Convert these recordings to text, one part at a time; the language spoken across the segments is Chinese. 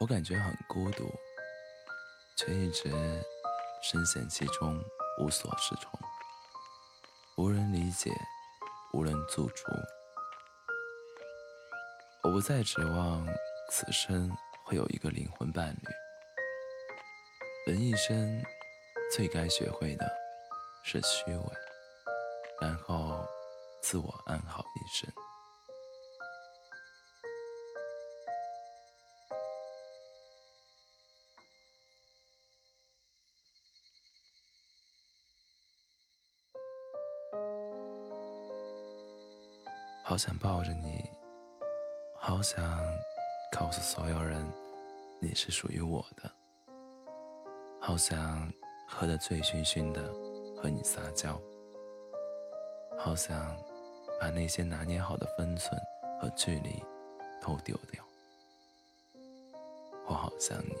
我感觉很孤独，却一直深陷其中，无所适从，无人理解，无人驻足。我不再指望此生会有一个灵魂伴侣，人一生最该学会的是虚伪，然后自我安好一生。好想抱着你，好想告诉所有人你是属于我的，好想喝得醉醺醺的和你撒娇，好想把那些拿捏好的分寸和距离都丢掉。我好想你，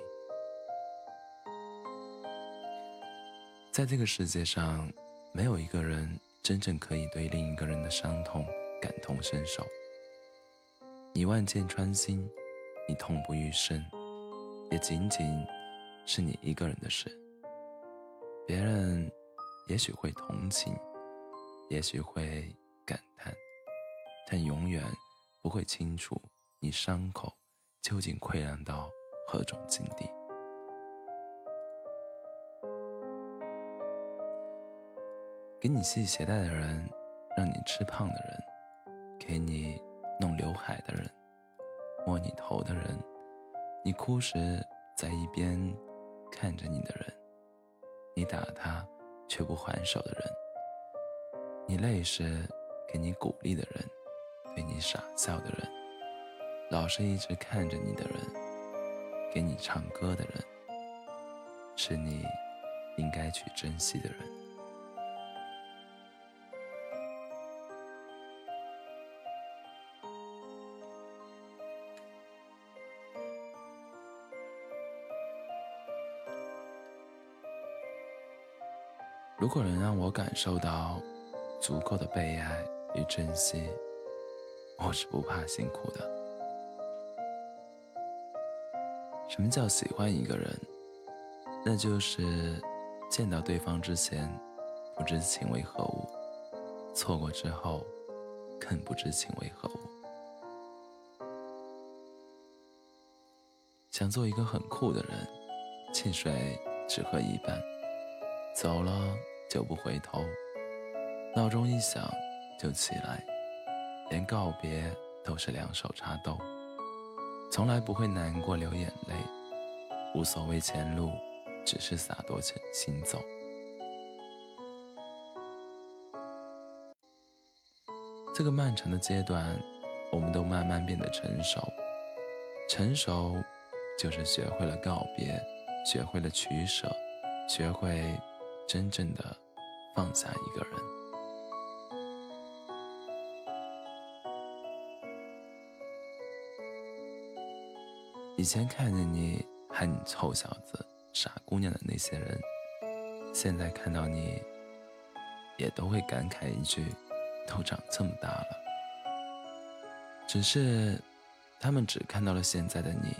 在这个世界上，没有一个人真正可以对另一个人的伤痛。感同身受，你万箭穿心，你痛不欲生，也仅仅是你一个人的事。别人也许会同情，也许会感叹，但永远不会清楚你伤口究竟溃烂到何种境地。给你系鞋带的人，让你吃胖的人。给你弄刘海的人，摸你头的人，你哭时在一边看着你的人，你打他却不还手的人，你累时给你鼓励的人，对你傻笑的人，老是一直看着你的人，给你唱歌的人，是你应该去珍惜的人。如果能让我感受到足够的被爱与珍惜，我是不怕辛苦的。什么叫喜欢一个人？那就是见到对方之前不知情为何物，错过之后更不知情为何物。想做一个很酷的人，汽水只喝一半。走了就不回头，闹钟一响就起来，连告别都是两手插兜，从来不会难过流眼泪，无所谓前路，只是洒脱前行走。这个漫长的阶段，我们都慢慢变得成熟，成熟就是学会了告别，学会了取舍，学会。真正的放下一个人。以前看着你喊你臭小子、傻姑娘的那些人，现在看到你，也都会感慨一句：都长这么大了。只是，他们只看到了现在的你，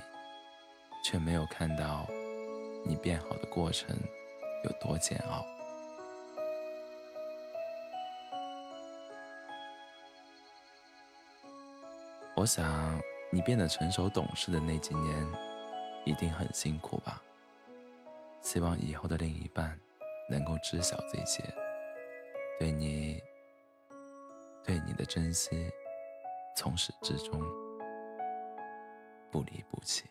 却没有看到你变好的过程。有多煎熬？我想你变得成熟懂事的那几年，一定很辛苦吧。希望以后的另一半能够知晓这些，对你、对你的珍惜，从始至终不离不弃。